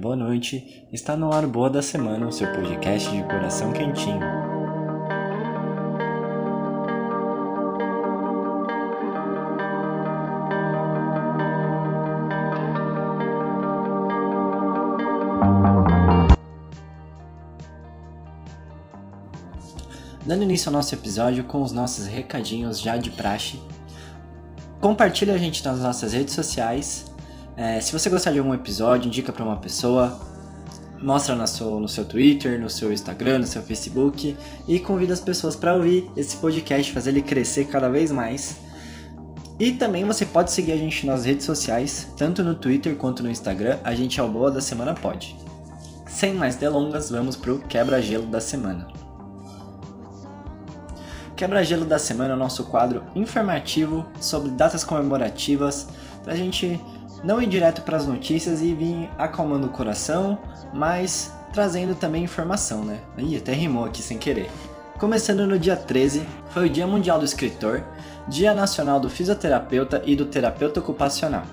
boa noite. Está no ar Boa da Semana, o seu podcast de coração quentinho. Dando início ao nosso episódio com os nossos recadinhos já de praxe. Compartilhe a gente nas nossas redes sociais é, se você gostar de algum episódio, indica para uma pessoa, mostra no seu, no seu Twitter, no seu Instagram, no seu Facebook e convida as pessoas para ouvir esse podcast, fazer ele crescer cada vez mais. E também você pode seguir a gente nas redes sociais, tanto no Twitter quanto no Instagram, a gente é o Boa da Semana Pode. Sem mais delongas, vamos pro quebra-gelo da semana. Quebra-gelo da semana é o nosso quadro informativo sobre datas comemorativas, pra gente não ir direto para as notícias e vir acalmando o coração, mas trazendo também informação, né? Ih, até rimou aqui sem querer. Começando no dia 13, foi o Dia Mundial do Escritor, Dia Nacional do Fisioterapeuta e do Terapeuta Ocupacional.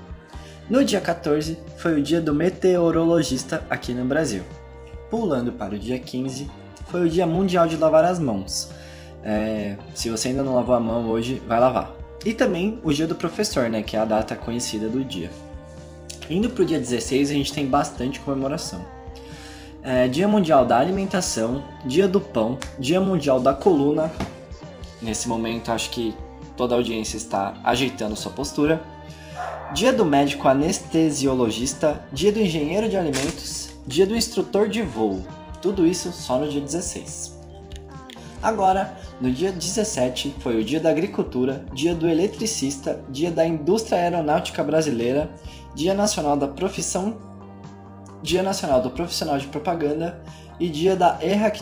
No dia 14, foi o Dia do Meteorologista aqui no Brasil. Pulando para o dia 15, foi o Dia Mundial de Lavar as Mãos. É, se você ainda não lavou a mão hoje, vai lavar. E também o Dia do Professor, né, que é a data conhecida do dia. Indo para o dia 16, a gente tem bastante comemoração. É, dia Mundial da Alimentação, Dia do Pão, Dia Mundial da Coluna. Nesse momento, acho que toda a audiência está ajeitando sua postura. Dia do Médico Anestesiologista, Dia do Engenheiro de Alimentos, Dia do Instrutor de Voo. Tudo isso só no dia 16. Agora, no dia 17, foi o Dia da Agricultura, Dia do Eletricista, Dia da Indústria Aeronáutica Brasileira Dia Nacional da Profissão, Dia Nacional do Profissional de Propaganda e Dia da Erra...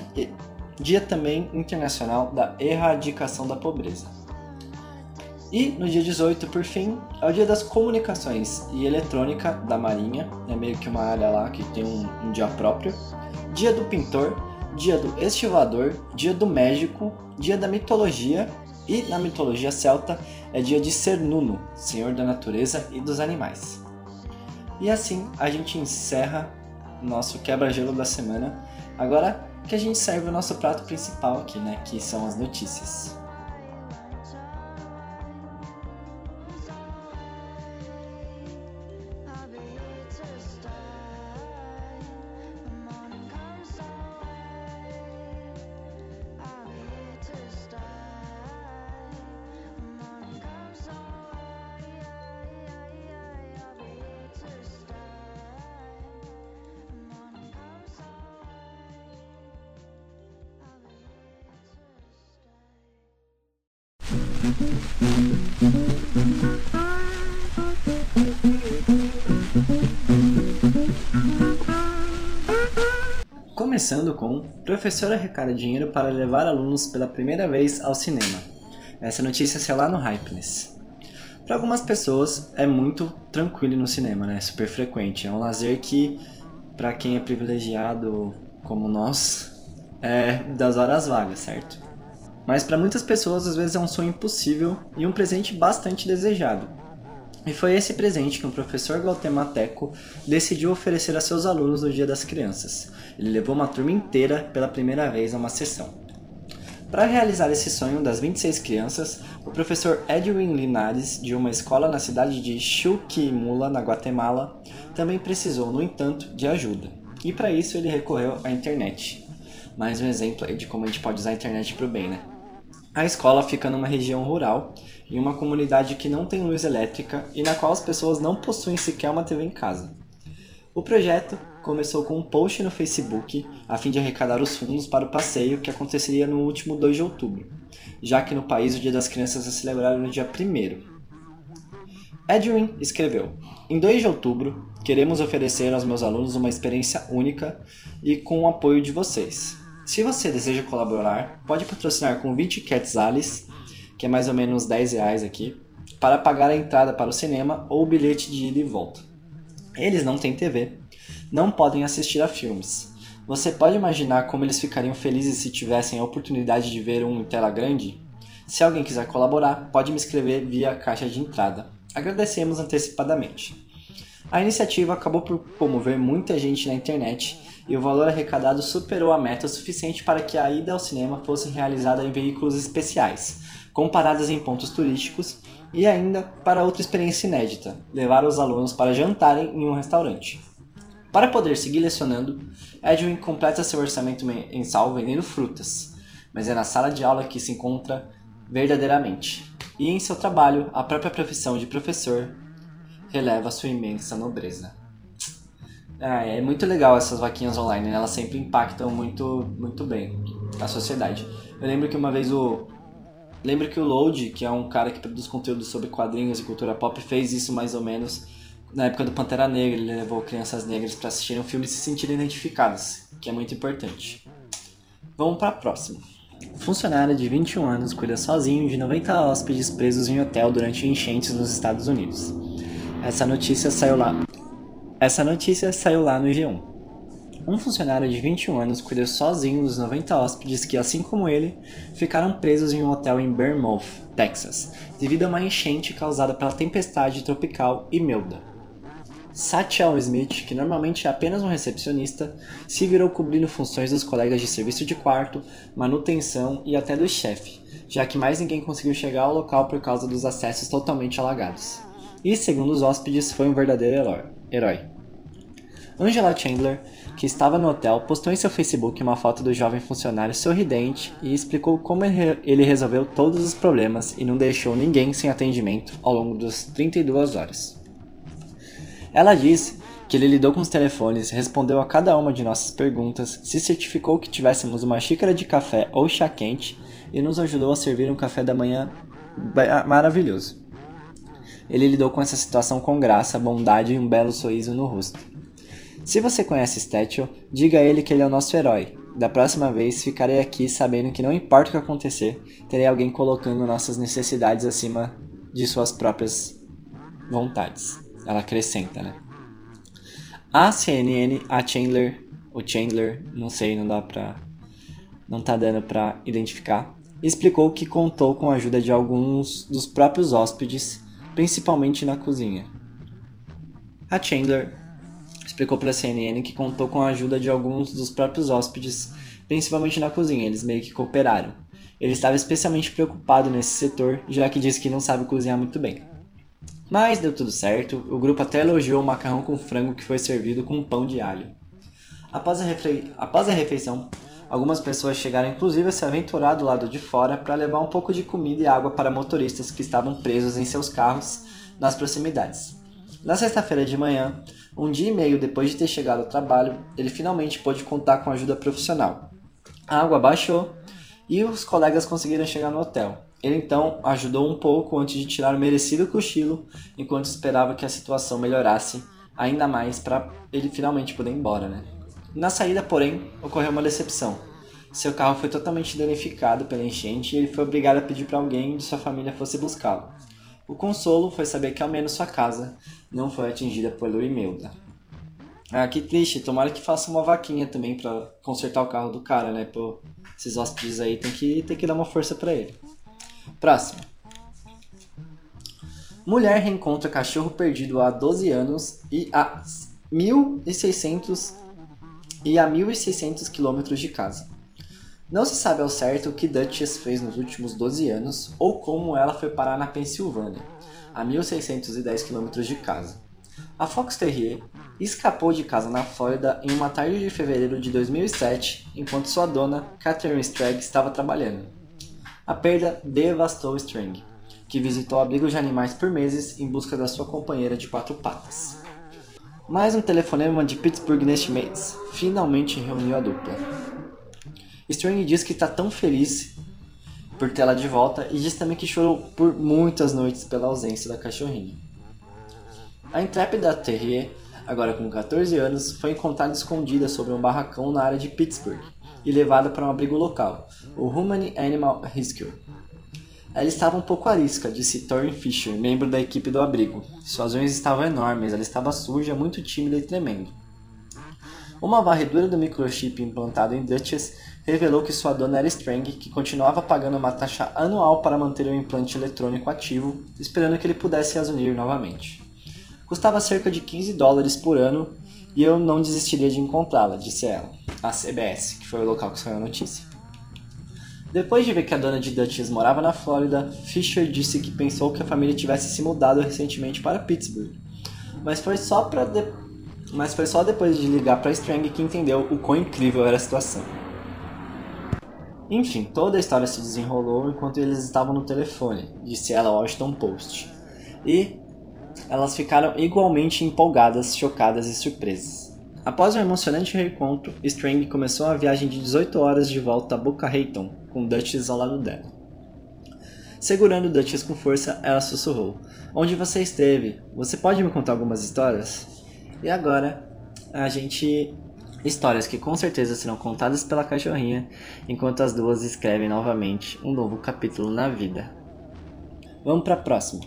Dia também internacional da erradicação da pobreza. E no dia 18, por fim, é o Dia das Comunicações e Eletrônica da Marinha, é meio que uma área lá que tem um, um dia próprio. Dia do Pintor, Dia do Estivador, Dia do Médico, Dia da Mitologia e na mitologia celta é dia de Cernuno, senhor da natureza e dos animais. E assim a gente encerra nosso quebra-gelo da semana. Agora que a gente serve o nosso prato principal aqui, né? Que são as notícias. Começando com Professora arrecada dinheiro para levar alunos pela primeira vez ao cinema. Essa notícia saiu lá no Hypeness. Para algumas pessoas é muito tranquilo no cinema, né? Super frequente. É um lazer que, para quem é privilegiado como nós, é das horas vagas, certo? Mas para muitas pessoas às vezes é um sonho impossível e um presente bastante desejado. E foi esse presente que o professor Guatemateco decidiu oferecer a seus alunos no Dia das Crianças. Ele levou uma turma inteira pela primeira vez a uma sessão. Para realizar esse sonho das 26 crianças, o professor Edwin Linares, de uma escola na cidade de Chuquimula, na Guatemala, também precisou, no entanto, de ajuda. E para isso ele recorreu à internet. Mais um exemplo de como a gente pode usar a internet para o bem, né? A escola fica numa região rural, em uma comunidade que não tem luz elétrica e na qual as pessoas não possuem sequer uma TV em casa. O projeto começou com um post no Facebook a fim de arrecadar os fundos para o passeio que aconteceria no último 2 de outubro, já que no país o Dia das Crianças é celebrado no dia 1. Edwin escreveu: Em 2 de outubro, queremos oferecer aos meus alunos uma experiência única e com o apoio de vocês. Se você deseja colaborar, pode patrocinar com 20 quetzales, que é mais ou menos 10 reais aqui, para pagar a entrada para o cinema ou o bilhete de ida e volta. Eles não têm TV, não podem assistir a filmes. Você pode imaginar como eles ficariam felizes se tivessem a oportunidade de ver um em tela grande? Se alguém quiser colaborar, pode me escrever via caixa de entrada. Agradecemos antecipadamente. A iniciativa acabou por comover muita gente na internet e o valor arrecadado superou a meta suficiente para que a ida ao cinema fosse realizada em veículos especiais, com paradas em pontos turísticos e ainda para outra experiência inédita, levar os alunos para jantarem em um restaurante. Para poder seguir lecionando, Edwin completa seu orçamento mensal vendendo frutas, mas é na sala de aula que se encontra verdadeiramente. E em seu trabalho, a própria profissão de professor releva sua imensa nobreza. Ah, é muito legal essas vaquinhas online, né? elas sempre impactam muito, muito bem a sociedade. Eu lembro que uma vez o. Lembro que o Load, que é um cara que produz conteúdo sobre quadrinhos e cultura pop, fez isso mais ou menos na época do Pantera Negra. Ele levou crianças negras para assistirem um filme e se sentirem identificadas, que é muito importante. Vamos para a próxima. Funcionário de 21 anos cuida sozinho de 90 hóspedes presos em hotel durante enchentes nos Estados Unidos. Essa notícia saiu lá. Essa notícia saiu lá no G1. Um funcionário de 21 anos cuida sozinho dos 90 hóspedes que, assim como ele, ficaram presos em um hotel em Bournemouth, Texas, devido a uma enchente causada pela tempestade tropical Imelda. Satchel Smith, que normalmente é apenas um recepcionista, se virou cobrindo funções dos colegas de serviço de quarto, manutenção e até do chefe, já que mais ninguém conseguiu chegar ao local por causa dos acessos totalmente alagados. E, segundo os hóspedes, foi um verdadeiro herói. Angela Chandler, que estava no hotel, postou em seu Facebook uma foto do jovem funcionário sorridente e explicou como ele resolveu todos os problemas e não deixou ninguém sem atendimento ao longo das 32 horas. Ela disse que ele lidou com os telefones, respondeu a cada uma de nossas perguntas, se certificou que tivéssemos uma xícara de café ou chá quente e nos ajudou a servir um café da manhã maravilhoso. Ele lidou com essa situação com graça, bondade e um belo sorriso no rosto. Se você conhece Statue, diga a ele que ele é o nosso herói. Da próxima vez ficarei aqui sabendo que não importa o que acontecer, terei alguém colocando nossas necessidades acima de suas próprias vontades ela acrescenta, né? A CNN, a Chandler, o Chandler, não sei, não dá pra. não tá dando pra identificar, explicou que contou com a ajuda de alguns dos próprios hóspedes, principalmente na cozinha. A Chandler explicou para a CNN que contou com a ajuda de alguns dos próprios hóspedes, principalmente na cozinha, eles meio que cooperaram. Ele estava especialmente preocupado nesse setor, já que disse que não sabe cozinhar muito bem. Mas deu tudo certo, o grupo até elogiou o macarrão com frango que foi servido com pão de alho. Após a, refe... Após a refeição, algumas pessoas chegaram inclusive a se aventurar do lado de fora para levar um pouco de comida e água para motoristas que estavam presos em seus carros nas proximidades. Na sexta-feira de manhã, um dia e meio depois de ter chegado ao trabalho, ele finalmente pôde contar com ajuda profissional. A água baixou e os colegas conseguiram chegar no hotel. Ele então ajudou um pouco antes de tirar o merecido cochilo, enquanto esperava que a situação melhorasse ainda mais para ele finalmente poder ir embora, né? Na saída, porém, ocorreu uma decepção. Seu carro foi totalmente danificado pela enchente e ele foi obrigado a pedir para alguém de sua família fosse buscá-lo. O consolo foi saber que ao menos sua casa não foi atingida pelo Imelda. Ah, que triste. Tomara que faça uma vaquinha também para consertar o carro do cara, né? Pô, esses hóspedes aí tem que, tem que dar uma força para ele. Próximo. Mulher reencontra cachorro perdido há 12 anos e a 1.600 e a 1.600 quilômetros de casa. Não se sabe ao certo o que Duchess fez nos últimos 12 anos ou como ela foi parar na Pensilvânia, a 1.610 quilômetros de casa. A Fox Terrier escapou de casa na Flórida em uma tarde de fevereiro de 2007, enquanto sua dona, Catherine Stragg, estava trabalhando. A perda devastou String, que visitou abrigos de animais por meses em busca da sua companheira de quatro patas. Mais um telefonema de Pittsburgh neste mês finalmente reuniu a dupla. String diz que está tão feliz por tê-la de volta e diz também que chorou por muitas noites pela ausência da cachorrinha. A intrépida Terrier, agora com 14 anos, foi encontrada escondida sobre um barracão na área de Pittsburgh e levada para um abrigo local, o Humane Animal Rescue. Ela estava um pouco arisca, disse Thorin Fisher, membro da equipe do abrigo. Suas unhas estavam enormes, ela estava suja, muito tímida e tremendo. Uma varredura do microchip implantado em Duchess revelou que sua dona era Strang, que continuava pagando uma taxa anual para manter o implante eletrônico ativo, esperando que ele pudesse as unir novamente. Custava cerca de 15 dólares por ano e eu não desistiria de encontrá-la, disse ela, à CBS, que foi o local que saiu a notícia. Depois de ver que a dona de Duchess morava na Flórida, Fisher disse que pensou que a família tivesse se mudado recentemente para Pittsburgh. Mas foi só, pra de... Mas foi só depois de ligar para Strang que entendeu o quão incrível era a situação. Enfim, toda a história se desenrolou enquanto eles estavam no telefone, disse ela ao Washington Post. E elas ficaram igualmente empolgadas, chocadas e surpresas. Após um emocionante reencontro, Strang começou a viagem de 18 horas de volta a Boca Raton, com Duchess ao lado dela. Segurando Duchess com força, ela sussurrou: Onde você esteve? Você pode me contar algumas histórias? E agora, a gente Histórias que com certeza serão contadas pela cachorrinha enquanto as duas escrevem novamente um novo capítulo na vida. Vamos para a próxima.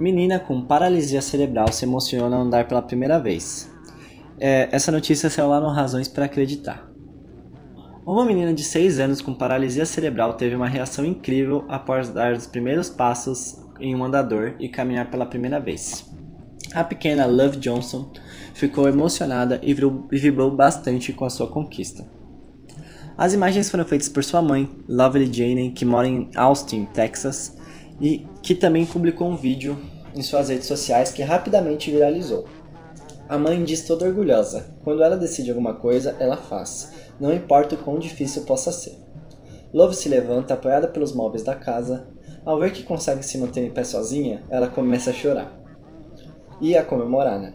Menina com paralisia cerebral se emociona ao andar pela primeira vez. É, essa notícia saiu lá no Razões para Acreditar. Uma menina de 6 anos com paralisia cerebral teve uma reação incrível após dar os primeiros passos em um andador e caminhar pela primeira vez. A pequena Love Johnson ficou emocionada e vibrou bastante com a sua conquista. As imagens foram feitas por sua mãe, Lovely Jane, que mora em Austin, Texas, e que também publicou um vídeo em suas redes sociais que rapidamente viralizou. A mãe diz toda orgulhosa: quando ela decide alguma coisa, ela faz, não importa o quão difícil possa ser. Love se levanta apoiada pelos móveis da casa. Ao ver que consegue se manter em pé sozinha, ela começa a chorar e a comemorar, né?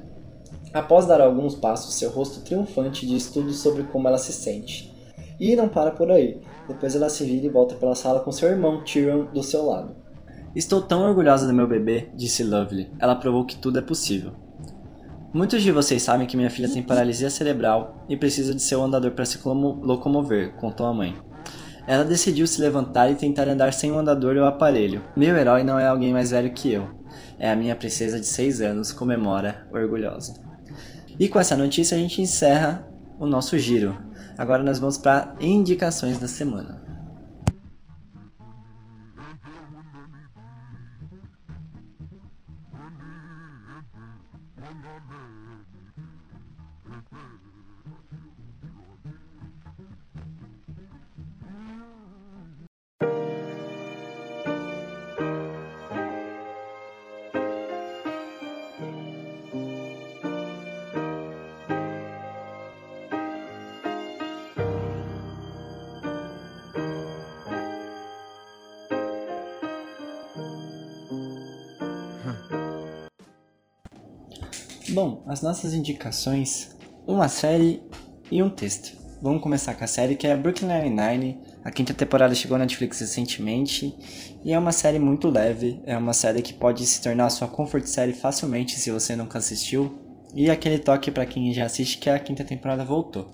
Após dar alguns passos, seu rosto triunfante diz tudo sobre como ela se sente. E não para por aí. Depois ela se vira e volta pela sala com seu irmão Tyrion do seu lado. Estou tão orgulhosa do meu bebê, disse Lovely. Ela provou que tudo é possível. Muitos de vocês sabem que minha filha tem paralisia cerebral e precisa de seu andador para se locomover, contou a mãe. Ela decidiu se levantar e tentar andar sem o andador ou aparelho. Meu herói não é alguém mais velho que eu é a minha princesa de 6 anos, comemora orgulhosa. E com essa notícia a gente encerra o nosso giro. Agora nós vamos para indicações da semana. Amen. Bom, as nossas indicações, uma série e um texto. Vamos começar com a série que é Brooklyn Nine-Nine. A quinta temporada chegou na Netflix recentemente e é uma série muito leve. É uma série que pode se tornar sua comfort série facilmente se você nunca assistiu. E aquele toque para quem já assiste que a quinta temporada voltou.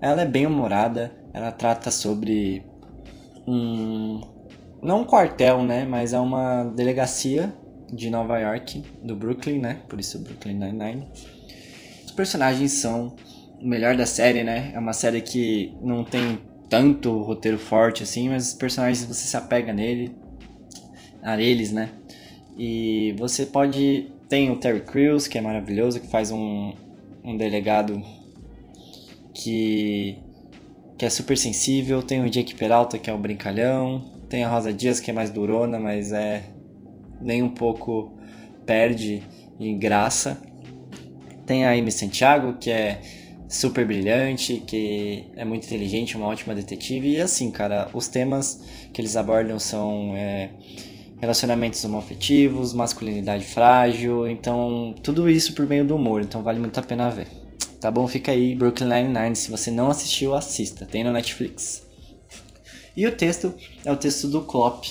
Ela é bem humorada. Ela trata sobre um não um quartel, né, mas é uma delegacia de Nova York, do Brooklyn, né? Por isso Brooklyn Nine-Nine. Os personagens são o melhor da série, né? É uma série que não tem tanto roteiro forte assim, mas os personagens você se apega nele, a eles, né? E você pode tem o Terry Crews, que é maravilhoso, que faz um, um delegado que que é super sensível, tem o Jake Peralta, que é o brincalhão, tem a Rosa Dias, que é mais durona, mas é nem um pouco perde em graça. Tem a Amy Santiago, que é super brilhante, que é muito inteligente, uma ótima detetive. E assim, cara, os temas que eles abordam são é, relacionamentos homoafetivos, masculinidade frágil, então tudo isso por meio do humor, então vale muito a pena ver. Tá bom? Fica aí, Brooklyn Nine-Nine. Se você não assistiu, assista. Tem no Netflix. E o texto é o texto do Klopp,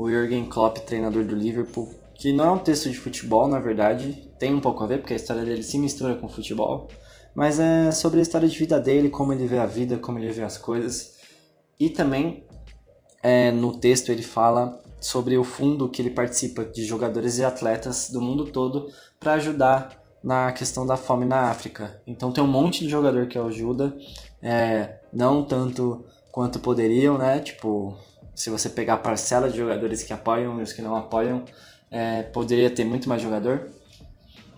o Jürgen Klopp, treinador do Liverpool, que não é um texto de futebol, na verdade, tem um pouco a ver, porque a história dele se mistura com futebol, mas é sobre a história de vida dele, como ele vê a vida, como ele vê as coisas. E também é, no texto ele fala sobre o fundo que ele participa de jogadores e atletas do mundo todo para ajudar na questão da fome na África. Então tem um monte de jogador que ajuda, é, não tanto quanto poderiam, né? Tipo, se você pegar a parcela de jogadores que apoiam e os que não apoiam, é, poderia ter muito mais jogador.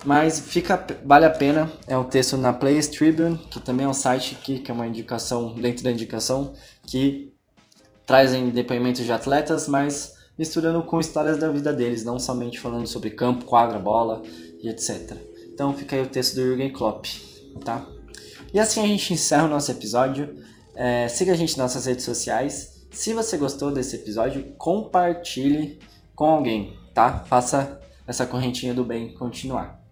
Mas fica, vale a pena. É um texto na Players Tribune, que também é um site que, que é uma indicação dentro da indicação, que trazem depoimentos de atletas, mas misturando com histórias da vida deles, não somente falando sobre campo, quadra, bola e etc. Então fica aí o texto do Jürgen Klopp, tá? E assim a gente encerra o nosso episódio. É, siga a gente nas nossas redes sociais. Se você gostou desse episódio, compartilhe com alguém, tá? Faça essa correntinha do bem continuar.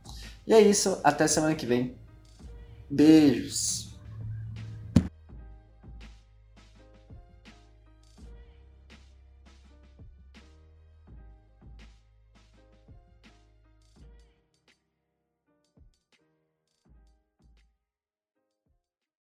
E é isso, até semana que vem. Beijos!